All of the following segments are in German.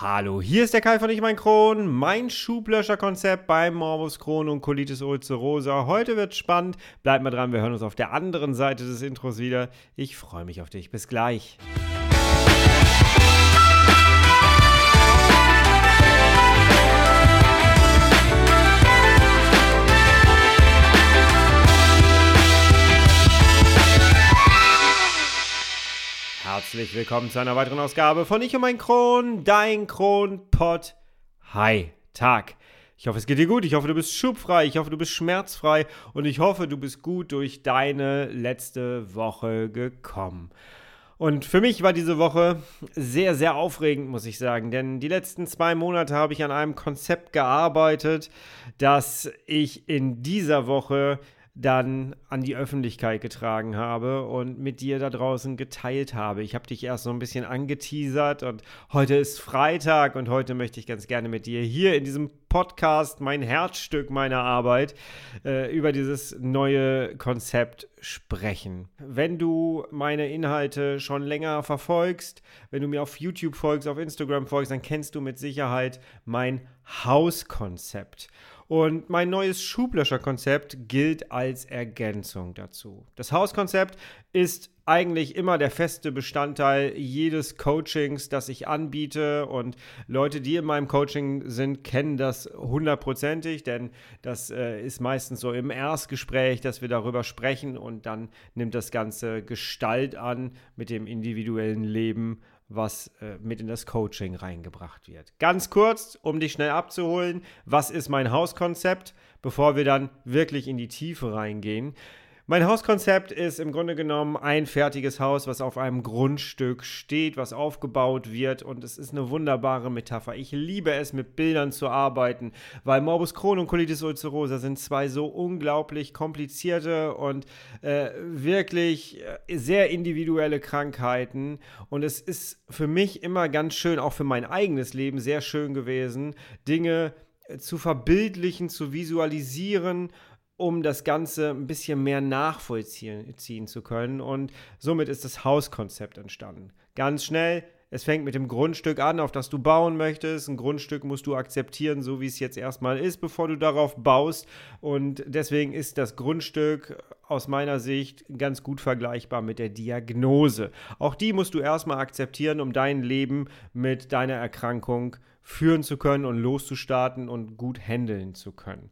Hallo, hier ist der Kai von Ich mein Kron, mein Schublöscherkonzept beim Morbus Crohn und Colitis ulcerosa. Heute wird spannend. Bleibt mal dran, wir hören uns auf der anderen Seite des Intros wieder. Ich freue mich auf dich. Bis gleich. Herzlich willkommen zu einer weiteren Ausgabe von Ich und mein Kron, dein Kronpott. Hi, Tag. Ich hoffe, es geht dir gut. Ich hoffe, du bist schubfrei. Ich hoffe, du bist schmerzfrei. Und ich hoffe, du bist gut durch deine letzte Woche gekommen. Und für mich war diese Woche sehr, sehr aufregend, muss ich sagen. Denn die letzten zwei Monate habe ich an einem Konzept gearbeitet, das ich in dieser Woche dann an die Öffentlichkeit getragen habe und mit dir da draußen geteilt habe. Ich habe dich erst so ein bisschen angeteasert und heute ist Freitag und heute möchte ich ganz gerne mit dir hier in diesem Podcast, mein Herzstück meiner Arbeit, äh, über dieses neue Konzept sprechen. Wenn du meine Inhalte schon länger verfolgst, wenn du mir auf YouTube folgst, auf Instagram folgst, dann kennst du mit Sicherheit mein Hauskonzept. Und mein neues Schublöscherkonzept gilt als Ergänzung dazu. Das Hauskonzept ist eigentlich immer der feste Bestandteil jedes Coachings, das ich anbiete. Und Leute, die in meinem Coaching sind, kennen das hundertprozentig, denn das äh, ist meistens so im Erstgespräch, dass wir darüber sprechen und dann nimmt das Ganze Gestalt an mit dem individuellen Leben was äh, mit in das Coaching reingebracht wird. Ganz kurz, um dich schnell abzuholen, was ist mein Hauskonzept, bevor wir dann wirklich in die Tiefe reingehen. Mein Hauskonzept ist im Grunde genommen ein fertiges Haus, was auf einem Grundstück steht, was aufgebaut wird und es ist eine wunderbare Metapher. Ich liebe es, mit Bildern zu arbeiten, weil Morbus Crohn und Colitis ulcerosa sind zwei so unglaublich komplizierte und äh, wirklich äh, sehr individuelle Krankheiten und es ist für mich immer ganz schön, auch für mein eigenes Leben sehr schön gewesen, Dinge äh, zu verbildlichen, zu visualisieren um das Ganze ein bisschen mehr nachvollziehen zu können. Und somit ist das Hauskonzept entstanden. Ganz schnell, es fängt mit dem Grundstück an, auf das du bauen möchtest. Ein Grundstück musst du akzeptieren, so wie es jetzt erstmal ist, bevor du darauf baust. Und deswegen ist das Grundstück aus meiner Sicht ganz gut vergleichbar mit der Diagnose. Auch die musst du erstmal akzeptieren, um dein Leben mit deiner Erkrankung führen zu können und loszustarten und gut handeln zu können.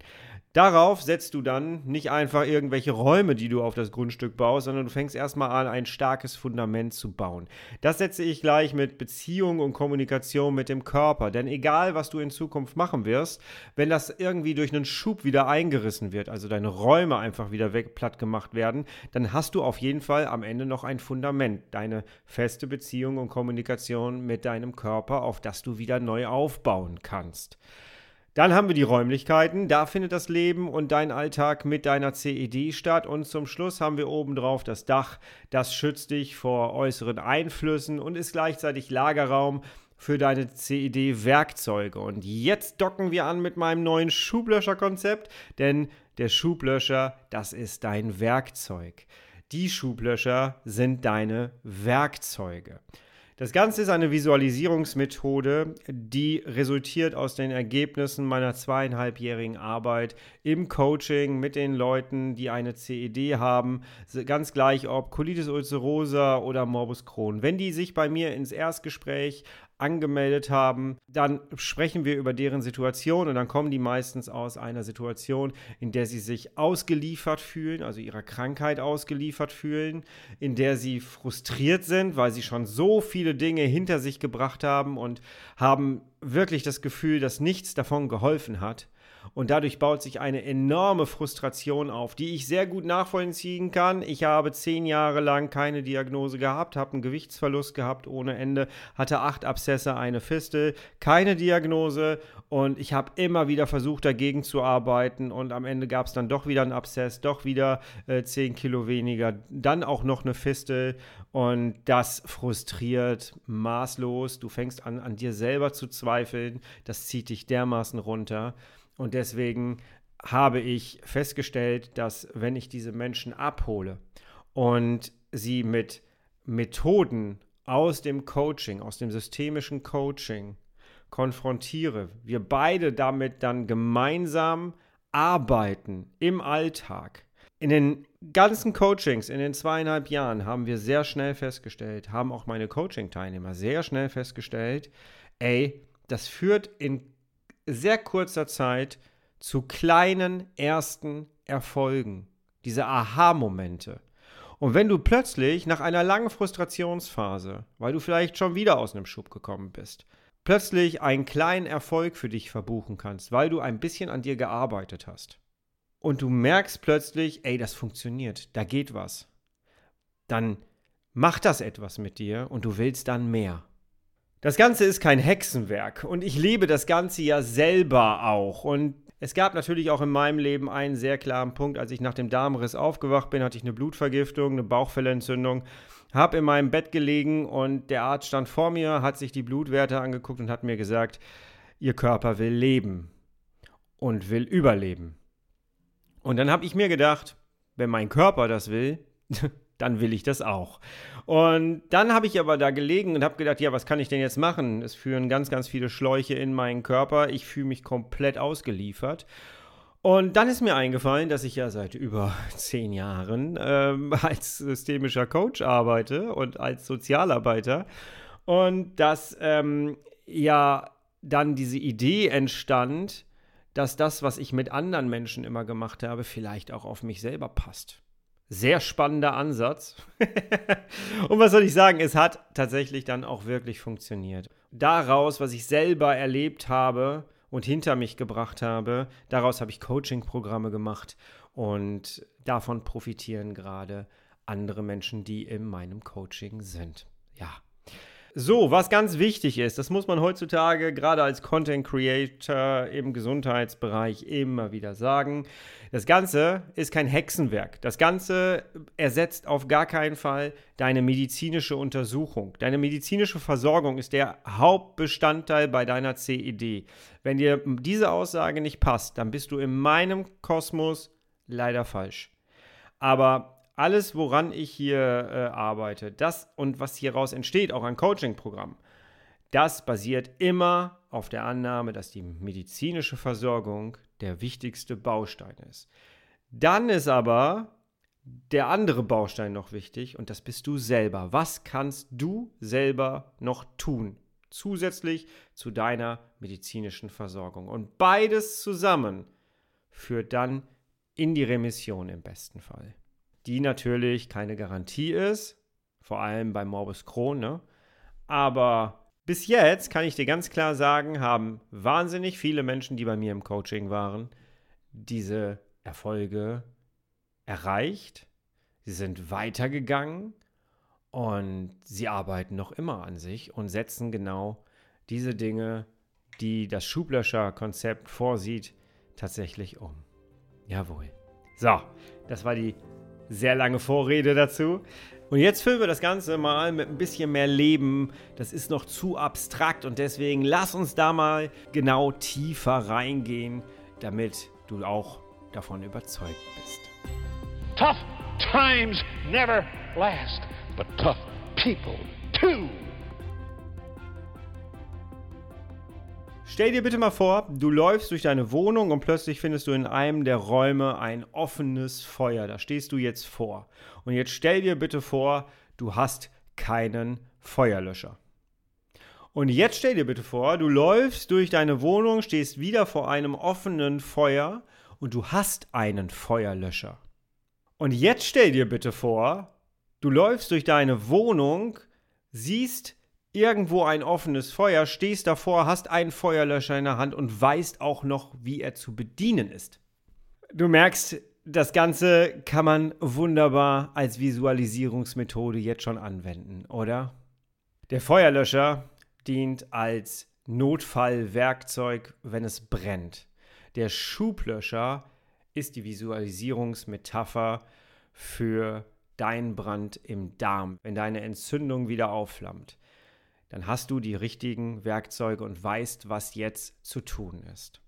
Darauf setzt du dann nicht einfach irgendwelche Räume, die du auf das Grundstück baust, sondern du fängst erstmal an, ein starkes Fundament zu bauen. Das setze ich gleich mit Beziehung und Kommunikation mit dem Körper. Denn egal, was du in Zukunft machen wirst, wenn das irgendwie durch einen Schub wieder eingerissen wird, also deine Räume einfach wieder weg, platt gemacht werden, dann hast du auf jeden Fall am Ende noch ein Fundament, deine feste Beziehung und Kommunikation mit deinem Körper, auf das du wieder neu aufbauen kannst. Dann haben wir die Räumlichkeiten, da findet das Leben und dein Alltag mit deiner CED statt. Und zum Schluss haben wir obendrauf das Dach, das schützt dich vor äußeren Einflüssen und ist gleichzeitig Lagerraum für deine CED-Werkzeuge. Und jetzt docken wir an mit meinem neuen Schublöscher-Konzept, denn der Schublöscher, das ist dein Werkzeug. Die Schublöscher sind deine Werkzeuge. Das Ganze ist eine Visualisierungsmethode, die resultiert aus den Ergebnissen meiner zweieinhalbjährigen Arbeit im Coaching mit den Leuten, die eine CED haben, ganz gleich ob Colitis ulcerosa oder Morbus Crohn. Wenn die sich bei mir ins Erstgespräch angemeldet haben, dann sprechen wir über deren Situation und dann kommen die meistens aus einer Situation, in der sie sich ausgeliefert fühlen, also ihrer Krankheit ausgeliefert fühlen, in der sie frustriert sind, weil sie schon so viele Dinge hinter sich gebracht haben und haben wirklich das Gefühl, dass nichts davon geholfen hat. Und dadurch baut sich eine enorme Frustration auf, die ich sehr gut nachvollziehen kann. Ich habe zehn Jahre lang keine Diagnose gehabt, habe einen Gewichtsverlust gehabt ohne Ende, hatte acht Abszesse, eine Fistel, keine Diagnose und ich habe immer wieder versucht, dagegen zu arbeiten und am Ende gab es dann doch wieder einen Abszess, doch wieder äh, zehn Kilo weniger, dann auch noch eine Fistel und das frustriert maßlos. Du fängst an, an dir selber zu zweifeln, das zieht dich dermaßen runter. Und deswegen habe ich festgestellt, dass wenn ich diese Menschen abhole und sie mit Methoden aus dem Coaching, aus dem systemischen Coaching konfrontiere, wir beide damit dann gemeinsam arbeiten im Alltag. In den ganzen Coachings in den zweieinhalb Jahren haben wir sehr schnell festgestellt, haben auch meine Coaching-Teilnehmer sehr schnell festgestellt, ey, das führt in sehr kurzer Zeit zu kleinen ersten Erfolgen, diese Aha-Momente. Und wenn du plötzlich nach einer langen Frustrationsphase, weil du vielleicht schon wieder aus einem Schub gekommen bist, plötzlich einen kleinen Erfolg für dich verbuchen kannst, weil du ein bisschen an dir gearbeitet hast, und du merkst plötzlich, ey, das funktioniert, da geht was, dann macht das etwas mit dir und du willst dann mehr. Das Ganze ist kein Hexenwerk und ich lebe das Ganze ja selber auch. Und es gab natürlich auch in meinem Leben einen sehr klaren Punkt. Als ich nach dem Darmriss aufgewacht bin, hatte ich eine Blutvergiftung, eine Bauchfellentzündung, habe in meinem Bett gelegen und der Arzt stand vor mir, hat sich die Blutwerte angeguckt und hat mir gesagt, Ihr Körper will leben und will überleben. Und dann habe ich mir gedacht, wenn mein Körper das will, dann will ich das auch. Und dann habe ich aber da gelegen und habe gedacht, ja, was kann ich denn jetzt machen? Es führen ganz, ganz viele Schläuche in meinen Körper. Ich fühle mich komplett ausgeliefert. Und dann ist mir eingefallen, dass ich ja seit über zehn Jahren ähm, als systemischer Coach arbeite und als Sozialarbeiter. Und dass ähm, ja dann diese Idee entstand, dass das, was ich mit anderen Menschen immer gemacht habe, vielleicht auch auf mich selber passt. Sehr spannender Ansatz. und was soll ich sagen, es hat tatsächlich dann auch wirklich funktioniert. Daraus, was ich selber erlebt habe und hinter mich gebracht habe, daraus habe ich Coaching-Programme gemacht und davon profitieren gerade andere Menschen, die in meinem Coaching sind. Ja, so, was ganz wichtig ist, das muss man heutzutage gerade als Content Creator im Gesundheitsbereich immer wieder sagen. Das Ganze ist kein Hexenwerk. Das Ganze ersetzt auf gar keinen Fall deine medizinische Untersuchung. Deine medizinische Versorgung ist der Hauptbestandteil bei deiner CED. Wenn dir diese Aussage nicht passt, dann bist du in meinem Kosmos leider falsch. Aber alles, woran ich hier äh, arbeite, das und was hieraus entsteht, auch ein Coaching-Programm, das basiert immer auf der Annahme, dass die medizinische Versorgung der wichtigste Baustein ist. Dann ist aber der andere Baustein noch wichtig und das bist du selber. Was kannst du selber noch tun? Zusätzlich zu deiner medizinischen Versorgung. Und beides zusammen führt dann in die Remission im besten Fall die natürlich keine Garantie ist, vor allem bei Morbus Crohn. Ne? Aber bis jetzt kann ich dir ganz klar sagen, haben wahnsinnig viele Menschen, die bei mir im Coaching waren, diese Erfolge erreicht. Sie sind weitergegangen und sie arbeiten noch immer an sich und setzen genau diese Dinge, die das Schublöscher-Konzept vorsieht, tatsächlich um. Jawohl. So, das war die sehr lange Vorrede dazu. Und jetzt füllen wir das Ganze mal mit ein bisschen mehr Leben. Das ist noch zu abstrakt und deswegen lass uns da mal genau tiefer reingehen, damit du auch davon überzeugt bist. Tough times never last, but tough people too. Stell dir bitte mal vor, du läufst durch deine Wohnung und plötzlich findest du in einem der Räume ein offenes Feuer. Da stehst du jetzt vor. Und jetzt stell dir bitte vor, du hast keinen Feuerlöscher. Und jetzt stell dir bitte vor, du läufst durch deine Wohnung, stehst wieder vor einem offenen Feuer und du hast einen Feuerlöscher. Und jetzt stell dir bitte vor, du läufst durch deine Wohnung, siehst irgendwo ein offenes Feuer, stehst davor, hast einen Feuerlöscher in der Hand und weißt auch noch, wie er zu bedienen ist. Du merkst, das Ganze kann man wunderbar als Visualisierungsmethode jetzt schon anwenden, oder? Der Feuerlöscher dient als Notfallwerkzeug, wenn es brennt. Der Schublöscher ist die Visualisierungsmetapher für deinen Brand im Darm, wenn deine Entzündung wieder aufflammt dann hast du die richtigen Werkzeuge und weißt, was jetzt zu tun ist.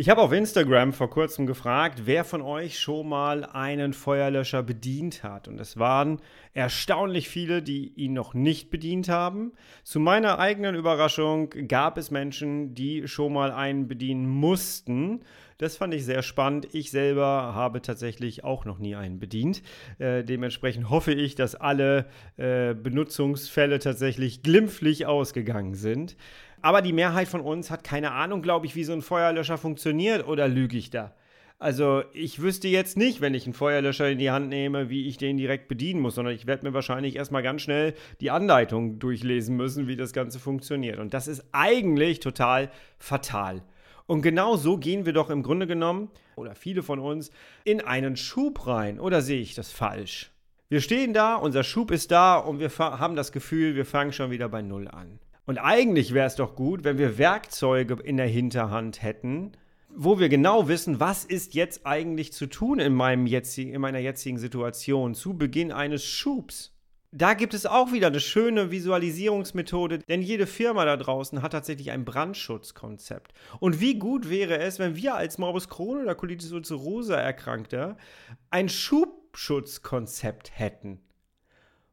Ich habe auf Instagram vor kurzem gefragt, wer von euch schon mal einen Feuerlöscher bedient hat. Und es waren erstaunlich viele, die ihn noch nicht bedient haben. Zu meiner eigenen Überraschung gab es Menschen, die schon mal einen bedienen mussten. Das fand ich sehr spannend. Ich selber habe tatsächlich auch noch nie einen bedient. Äh, dementsprechend hoffe ich, dass alle äh, Benutzungsfälle tatsächlich glimpflich ausgegangen sind. Aber die Mehrheit von uns hat keine Ahnung, glaube ich, wie so ein Feuerlöscher funktioniert. Oder lüge ich da? Also ich wüsste jetzt nicht, wenn ich einen Feuerlöscher in die Hand nehme, wie ich den direkt bedienen muss, sondern ich werde mir wahrscheinlich erstmal ganz schnell die Anleitung durchlesen müssen, wie das Ganze funktioniert. Und das ist eigentlich total fatal. Und genau so gehen wir doch im Grunde genommen, oder viele von uns, in einen Schub rein. Oder sehe ich das falsch? Wir stehen da, unser Schub ist da und wir haben das Gefühl, wir fangen schon wieder bei Null an. Und eigentlich wäre es doch gut, wenn wir Werkzeuge in der Hinterhand hätten, wo wir genau wissen, was ist jetzt eigentlich zu tun in, meinem jetzigen, in meiner jetzigen Situation zu Beginn eines Schubs. Da gibt es auch wieder eine schöne Visualisierungsmethode, denn jede Firma da draußen hat tatsächlich ein Brandschutzkonzept. Und wie gut wäre es, wenn wir als Morbus Crohn oder Colitis ulcerosa Erkrankter ein Schubschutzkonzept hätten,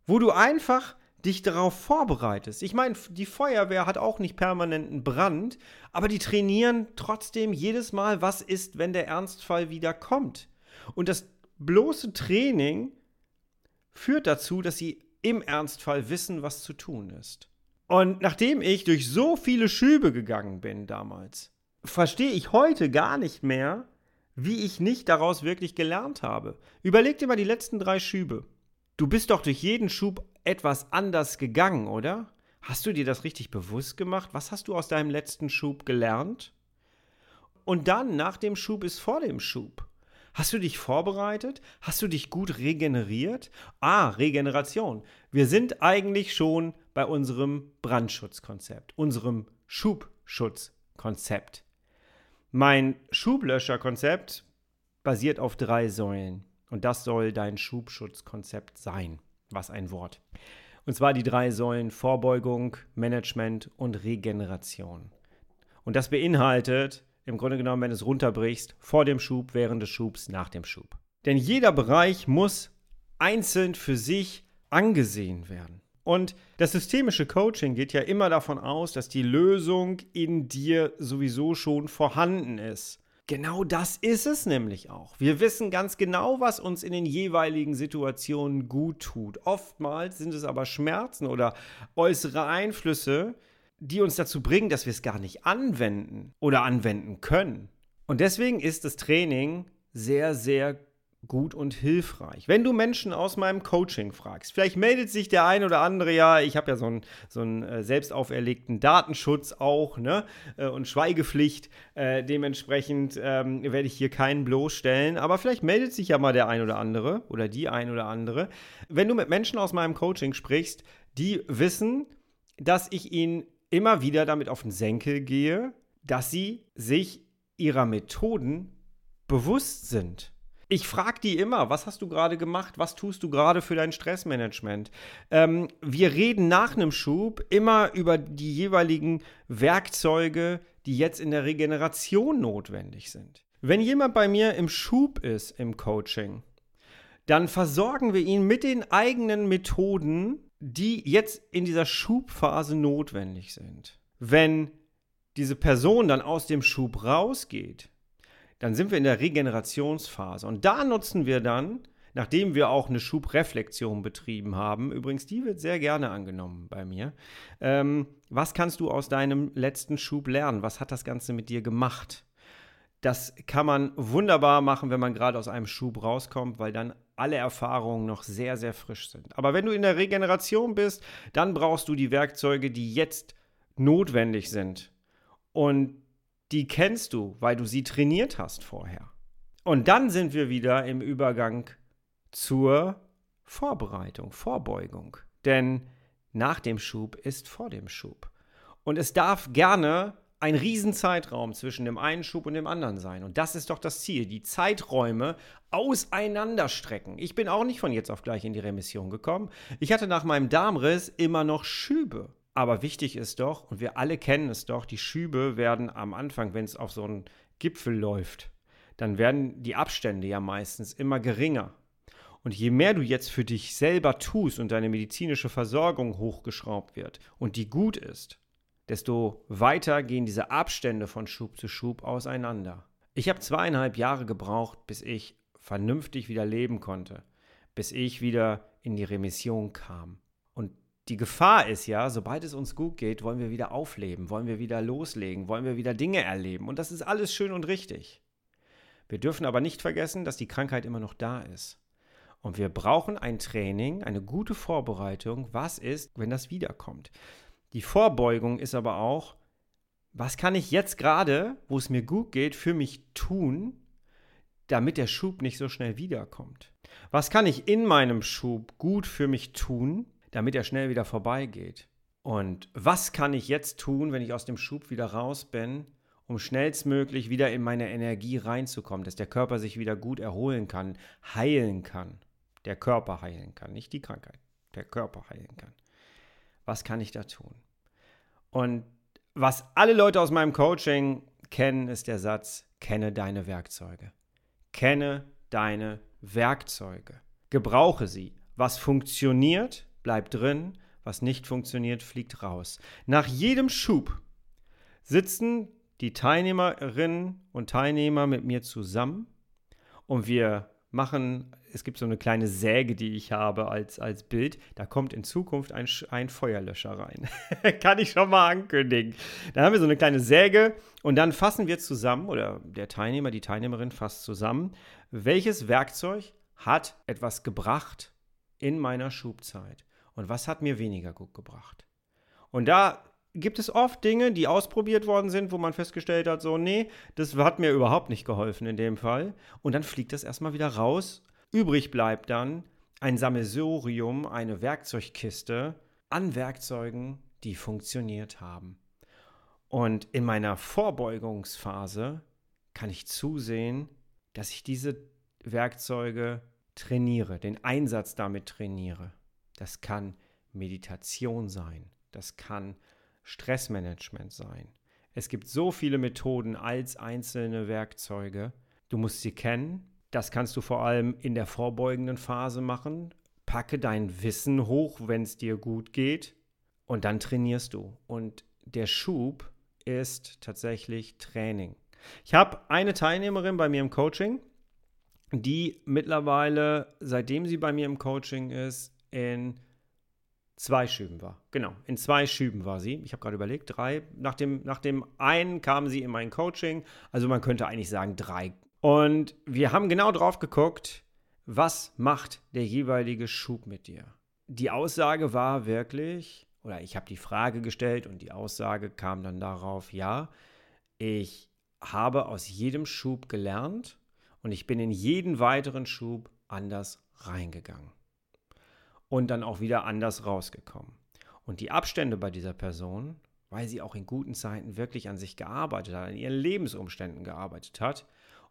wo du einfach dich darauf vorbereitest. Ich meine, die Feuerwehr hat auch nicht permanenten Brand, aber die trainieren trotzdem jedes Mal, was ist, wenn der Ernstfall wieder kommt. Und das bloße Training führt dazu, dass sie im Ernstfall wissen, was zu tun ist. Und nachdem ich durch so viele Schübe gegangen bin damals, verstehe ich heute gar nicht mehr, wie ich nicht daraus wirklich gelernt habe. Überleg dir mal die letzten drei Schübe. Du bist doch durch jeden Schub etwas anders gegangen, oder? Hast du dir das richtig bewusst gemacht? Was hast du aus deinem letzten Schub gelernt? Und dann, nach dem Schub ist vor dem Schub. Hast du dich vorbereitet? Hast du dich gut regeneriert? Ah, Regeneration. Wir sind eigentlich schon bei unserem Brandschutzkonzept, unserem Schubschutzkonzept. Mein Schublöscherkonzept basiert auf drei Säulen. Und das soll dein Schubschutzkonzept sein. Was ein Wort. Und zwar die drei Säulen Vorbeugung, Management und Regeneration. Und das beinhaltet, im Grunde genommen, wenn du es runterbrichst, vor dem Schub, während des Schubs, nach dem Schub. Denn jeder Bereich muss einzeln für sich angesehen werden. Und das systemische Coaching geht ja immer davon aus, dass die Lösung in dir sowieso schon vorhanden ist. Genau das ist es nämlich auch. Wir wissen ganz genau, was uns in den jeweiligen Situationen gut tut. Oftmals sind es aber Schmerzen oder äußere Einflüsse, die uns dazu bringen, dass wir es gar nicht anwenden oder anwenden können. Und deswegen ist das Training sehr, sehr gut und hilfreich. Wenn du Menschen aus meinem Coaching fragst, vielleicht meldet sich der ein oder andere ja, ich habe ja so einen, so einen äh, selbst auferlegten Datenschutz auch ne? Äh, und Schweigepflicht. Äh, dementsprechend ähm, werde ich hier keinen bloßstellen, aber vielleicht meldet sich ja mal der ein oder andere oder die ein oder andere. Wenn du mit Menschen aus meinem Coaching sprichst, die wissen, dass ich ihnen immer wieder damit auf den Senkel gehe, dass sie sich ihrer Methoden bewusst sind. Ich frage die immer, was hast du gerade gemacht? Was tust du gerade für dein Stressmanagement? Ähm, wir reden nach einem Schub immer über die jeweiligen Werkzeuge, die jetzt in der Regeneration notwendig sind. Wenn jemand bei mir im Schub ist im Coaching, dann versorgen wir ihn mit den eigenen Methoden, die jetzt in dieser Schubphase notwendig sind. Wenn diese Person dann aus dem Schub rausgeht, dann sind wir in der Regenerationsphase. Und da nutzen wir dann, nachdem wir auch eine Schubreflexion betrieben haben, übrigens, die wird sehr gerne angenommen bei mir, ähm, was kannst du aus deinem letzten Schub lernen? Was hat das Ganze mit dir gemacht? Das kann man wunderbar machen, wenn man gerade aus einem Schub rauskommt, weil dann alle Erfahrungen noch sehr, sehr frisch sind. Aber wenn du in der Regeneration bist, dann brauchst du die Werkzeuge, die jetzt notwendig sind. Und die kennst du, weil du sie trainiert hast vorher. Und dann sind wir wieder im Übergang zur Vorbereitung, Vorbeugung. Denn nach dem Schub ist vor dem Schub. Und es darf gerne ein Riesenzeitraum zwischen dem einen Schub und dem anderen sein. Und das ist doch das Ziel, die Zeiträume auseinanderstrecken. Ich bin auch nicht von jetzt auf gleich in die Remission gekommen. Ich hatte nach meinem Darmriss immer noch Schübe. Aber wichtig ist doch, und wir alle kennen es doch, die Schübe werden am Anfang, wenn es auf so einen Gipfel läuft, dann werden die Abstände ja meistens immer geringer. Und je mehr du jetzt für dich selber tust und deine medizinische Versorgung hochgeschraubt wird und die gut ist, desto weiter gehen diese Abstände von Schub zu Schub auseinander. Ich habe zweieinhalb Jahre gebraucht, bis ich vernünftig wieder leben konnte, bis ich wieder in die Remission kam. Die Gefahr ist ja, sobald es uns gut geht, wollen wir wieder aufleben, wollen wir wieder loslegen, wollen wir wieder Dinge erleben. Und das ist alles schön und richtig. Wir dürfen aber nicht vergessen, dass die Krankheit immer noch da ist. Und wir brauchen ein Training, eine gute Vorbereitung. Was ist, wenn das wiederkommt? Die Vorbeugung ist aber auch, was kann ich jetzt gerade, wo es mir gut geht, für mich tun, damit der Schub nicht so schnell wiederkommt? Was kann ich in meinem Schub gut für mich tun, damit er schnell wieder vorbeigeht? Und was kann ich jetzt tun, wenn ich aus dem Schub wieder raus bin, um schnellstmöglich wieder in meine Energie reinzukommen, dass der Körper sich wieder gut erholen kann, heilen kann? Der Körper heilen kann, nicht die Krankheit. Der Körper heilen kann. Was kann ich da tun? Und was alle Leute aus meinem Coaching kennen, ist der Satz, kenne deine Werkzeuge. Kenne deine Werkzeuge. Gebrauche sie. Was funktioniert, bleibt drin. Was nicht funktioniert, fliegt raus. Nach jedem Schub sitzen die Teilnehmerinnen und Teilnehmer mit mir zusammen und wir machen, es gibt so eine kleine Säge, die ich habe als, als Bild. Da kommt in Zukunft ein, ein Feuerlöscher rein. Kann ich schon mal ankündigen. Dann haben wir so eine kleine Säge und dann fassen wir zusammen, oder der Teilnehmer, die Teilnehmerin fasst zusammen, welches Werkzeug hat etwas gebracht in meiner Schubzeit und was hat mir weniger gut gebracht. Und da gibt es oft Dinge, die ausprobiert worden sind, wo man festgestellt hat, so, nee, das hat mir überhaupt nicht geholfen in dem Fall. Und dann fliegt das erstmal wieder raus. Übrig bleibt dann ein Sammelsurium, eine Werkzeugkiste an Werkzeugen, die funktioniert haben. Und in meiner Vorbeugungsphase kann ich zusehen, dass ich diese Werkzeuge trainiere, den Einsatz damit trainiere. Das kann Meditation sein, das kann Stressmanagement sein. Es gibt so viele Methoden als einzelne Werkzeuge. Du musst sie kennen. Das kannst du vor allem in der vorbeugenden Phase machen. Packe dein Wissen hoch, wenn es dir gut geht. Und dann trainierst du. Und der Schub ist tatsächlich Training. Ich habe eine Teilnehmerin bei mir im Coaching, die mittlerweile, seitdem sie bei mir im Coaching ist, in zwei Schüben war. Genau, in zwei Schüben war sie. Ich habe gerade überlegt, drei. Nach dem, nach dem einen kam sie in mein Coaching. Also man könnte eigentlich sagen drei. Und wir haben genau drauf geguckt, was macht der jeweilige Schub mit dir. Die Aussage war wirklich, oder ich habe die Frage gestellt und die Aussage kam dann darauf, ja, ich habe aus jedem Schub gelernt und ich bin in jeden weiteren Schub anders reingegangen und dann auch wieder anders rausgekommen. Und die Abstände bei dieser Person, weil sie auch in guten Zeiten wirklich an sich gearbeitet hat, an ihren Lebensumständen gearbeitet hat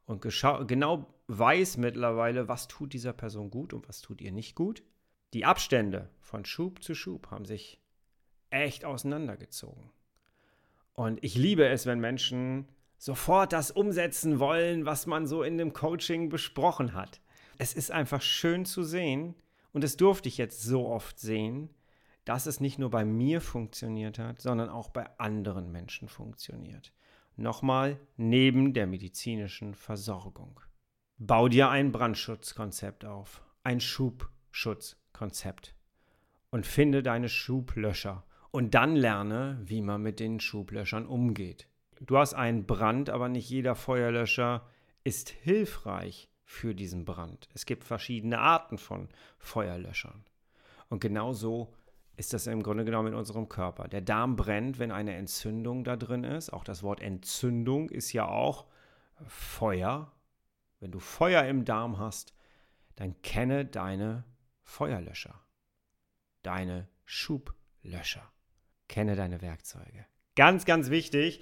und genau weiß mittlerweile, was tut dieser Person gut und was tut ihr nicht gut. Die Abstände von Schub zu Schub haben sich echt auseinandergezogen. Und ich liebe es, wenn Menschen sofort das umsetzen wollen, was man so in dem Coaching besprochen hat. Es ist einfach schön zu sehen, und das durfte ich jetzt so oft sehen, dass es nicht nur bei mir funktioniert hat, sondern auch bei anderen Menschen funktioniert. Nochmal neben der medizinischen Versorgung. Bau dir ein Brandschutzkonzept auf, ein Schubschutzkonzept und finde deine Schublöscher und dann lerne, wie man mit den Schublöschern umgeht. Du hast einen Brand, aber nicht jeder Feuerlöscher ist hilfreich für diesen Brand. Es gibt verschiedene Arten von Feuerlöschern. Und genau so ist das im Grunde genommen in unserem Körper. Der Darm brennt, wenn eine Entzündung da drin ist. Auch das Wort Entzündung ist ja auch Feuer. Wenn du Feuer im Darm hast, dann kenne deine Feuerlöscher, deine Schublöscher. Kenne deine Werkzeuge. Ganz, ganz wichtig.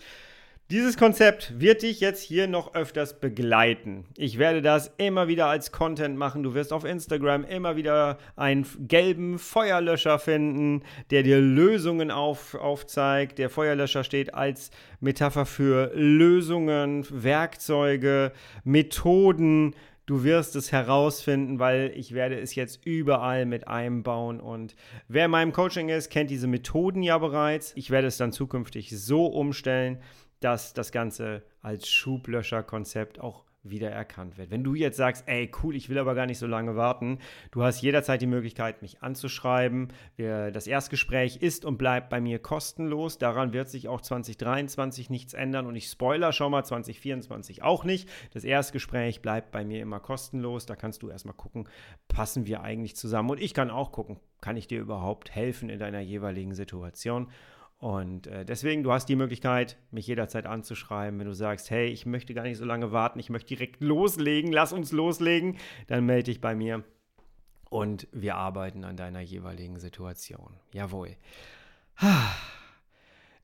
Dieses Konzept wird dich jetzt hier noch öfters begleiten. Ich werde das immer wieder als Content machen. Du wirst auf Instagram immer wieder einen gelben Feuerlöscher finden, der dir Lösungen auf, aufzeigt. Der Feuerlöscher steht als Metapher für Lösungen, Werkzeuge, Methoden. Du wirst es herausfinden, weil ich werde es jetzt überall mit einbauen. Und wer in meinem Coaching ist, kennt diese Methoden ja bereits. Ich werde es dann zukünftig so umstellen, dass das Ganze als Schublöscher-Konzept auch wiedererkannt wird. Wenn du jetzt sagst, ey, cool, ich will aber gar nicht so lange warten, du hast jederzeit die Möglichkeit, mich anzuschreiben. Das Erstgespräch ist und bleibt bei mir kostenlos. Daran wird sich auch 2023 nichts ändern und ich spoiler schon mal 2024 auch nicht. Das Erstgespräch bleibt bei mir immer kostenlos. Da kannst du erstmal gucken, passen wir eigentlich zusammen und ich kann auch gucken, kann ich dir überhaupt helfen in deiner jeweiligen Situation. Und äh, deswegen, du hast die Möglichkeit, mich jederzeit anzuschreiben. Wenn du sagst, hey, ich möchte gar nicht so lange warten, ich möchte direkt loslegen, lass uns loslegen, dann melde dich bei mir und wir arbeiten an deiner jeweiligen Situation. Jawohl.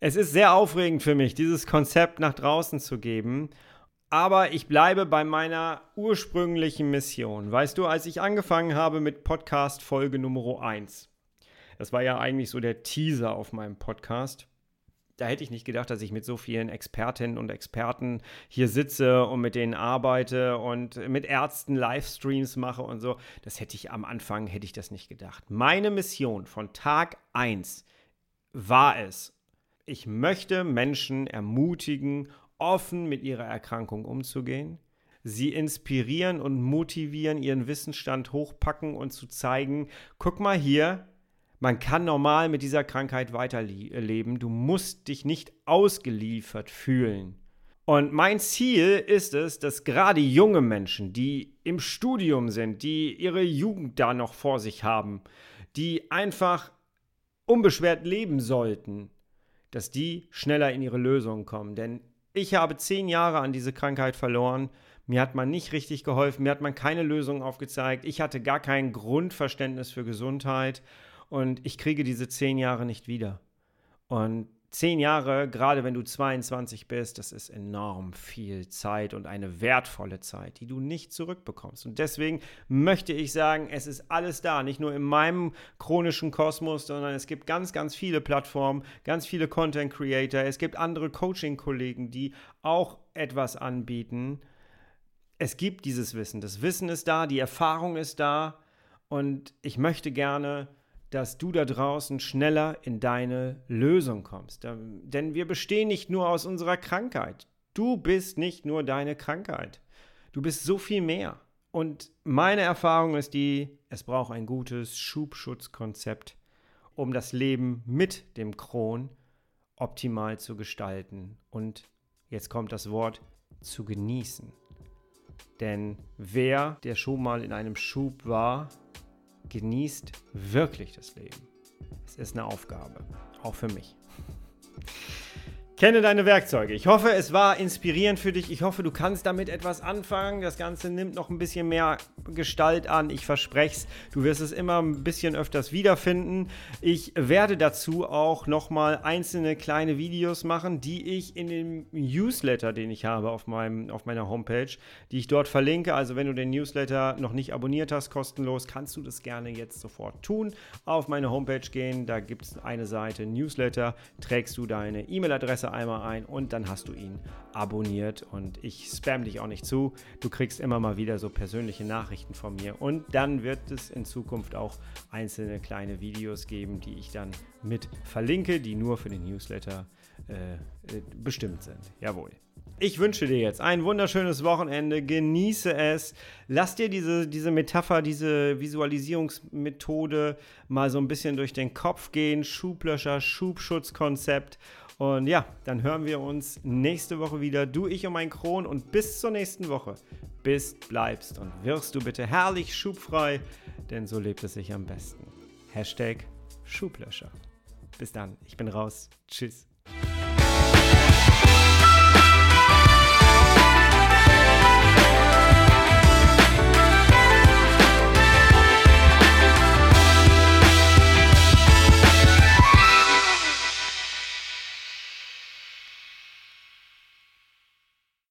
Es ist sehr aufregend für mich, dieses Konzept nach draußen zu geben. Aber ich bleibe bei meiner ursprünglichen Mission. Weißt du, als ich angefangen habe mit Podcast Folge Nummer 1, das war ja eigentlich so der Teaser auf meinem Podcast. Da hätte ich nicht gedacht, dass ich mit so vielen Expertinnen und Experten hier sitze und mit denen arbeite und mit Ärzten Livestreams mache und so. Das hätte ich am Anfang, hätte ich das nicht gedacht. Meine Mission von Tag 1 war es, ich möchte Menschen ermutigen, offen mit ihrer Erkrankung umzugehen, sie inspirieren und motivieren, ihren Wissensstand hochpacken und zu zeigen, guck mal hier, man kann normal mit dieser Krankheit weiterleben. Du musst dich nicht ausgeliefert fühlen. Und mein Ziel ist es, dass gerade junge Menschen, die im Studium sind, die ihre Jugend da noch vor sich haben, die einfach unbeschwert leben sollten, dass die schneller in ihre Lösungen kommen. Denn ich habe zehn Jahre an diese Krankheit verloren. Mir hat man nicht richtig geholfen, mir hat man keine Lösung aufgezeigt. Ich hatte gar kein Grundverständnis für Gesundheit und ich kriege diese zehn Jahre nicht wieder. Und zehn Jahre, gerade wenn du 22 bist, das ist enorm viel Zeit und eine wertvolle Zeit, die du nicht zurückbekommst. Und deswegen möchte ich sagen, es ist alles da, nicht nur in meinem chronischen Kosmos, sondern es gibt ganz, ganz viele Plattformen, ganz viele Content Creator, es gibt andere Coaching-Kollegen, die auch etwas anbieten. Es gibt dieses Wissen, das Wissen ist da, die Erfahrung ist da und ich möchte gerne dass du da draußen schneller in deine Lösung kommst. Denn wir bestehen nicht nur aus unserer Krankheit. Du bist nicht nur deine Krankheit. Du bist so viel mehr. Und meine Erfahrung ist die, es braucht ein gutes Schubschutzkonzept, um das Leben mit dem Kron optimal zu gestalten. Und jetzt kommt das Wort zu genießen. Denn wer, der schon mal in einem Schub war, genießt wirklich das Leben. Es ist eine Aufgabe, auch für mich. Kenne deine Werkzeuge. Ich hoffe, es war inspirierend für dich. Ich hoffe, du kannst damit etwas anfangen. Das Ganze nimmt noch ein bisschen mehr Gestalt an. Ich verspreche es. Du wirst es immer ein bisschen öfters wiederfinden. Ich werde dazu auch nochmal einzelne kleine Videos machen, die ich in dem Newsletter, den ich habe auf, meinem, auf meiner Homepage, die ich dort verlinke. Also wenn du den Newsletter noch nicht abonniert hast, kostenlos, kannst du das gerne jetzt sofort tun. Auf meine Homepage gehen. Da gibt es eine Seite Newsletter. Trägst du deine E-Mail-Adresse einmal ein und dann hast du ihn abonniert und ich spam dich auch nicht zu. Du kriegst immer mal wieder so persönliche Nachrichten von mir und dann wird es in Zukunft auch einzelne kleine Videos geben, die ich dann mit verlinke, die nur für den Newsletter äh, äh bestimmt sind. Jawohl. Ich wünsche dir jetzt ein wunderschönes Wochenende. Genieße es. Lass dir diese, diese Metapher, diese Visualisierungsmethode mal so ein bisschen durch den Kopf gehen. Schublöscher, Schubschutzkonzept. Und ja, dann hören wir uns nächste Woche wieder. Du, ich und mein Kron. Und bis zur nächsten Woche bist, bleibst und wirst du bitte herrlich schubfrei, denn so lebt es sich am besten. Hashtag Schublöscher. Bis dann, ich bin raus. Tschüss.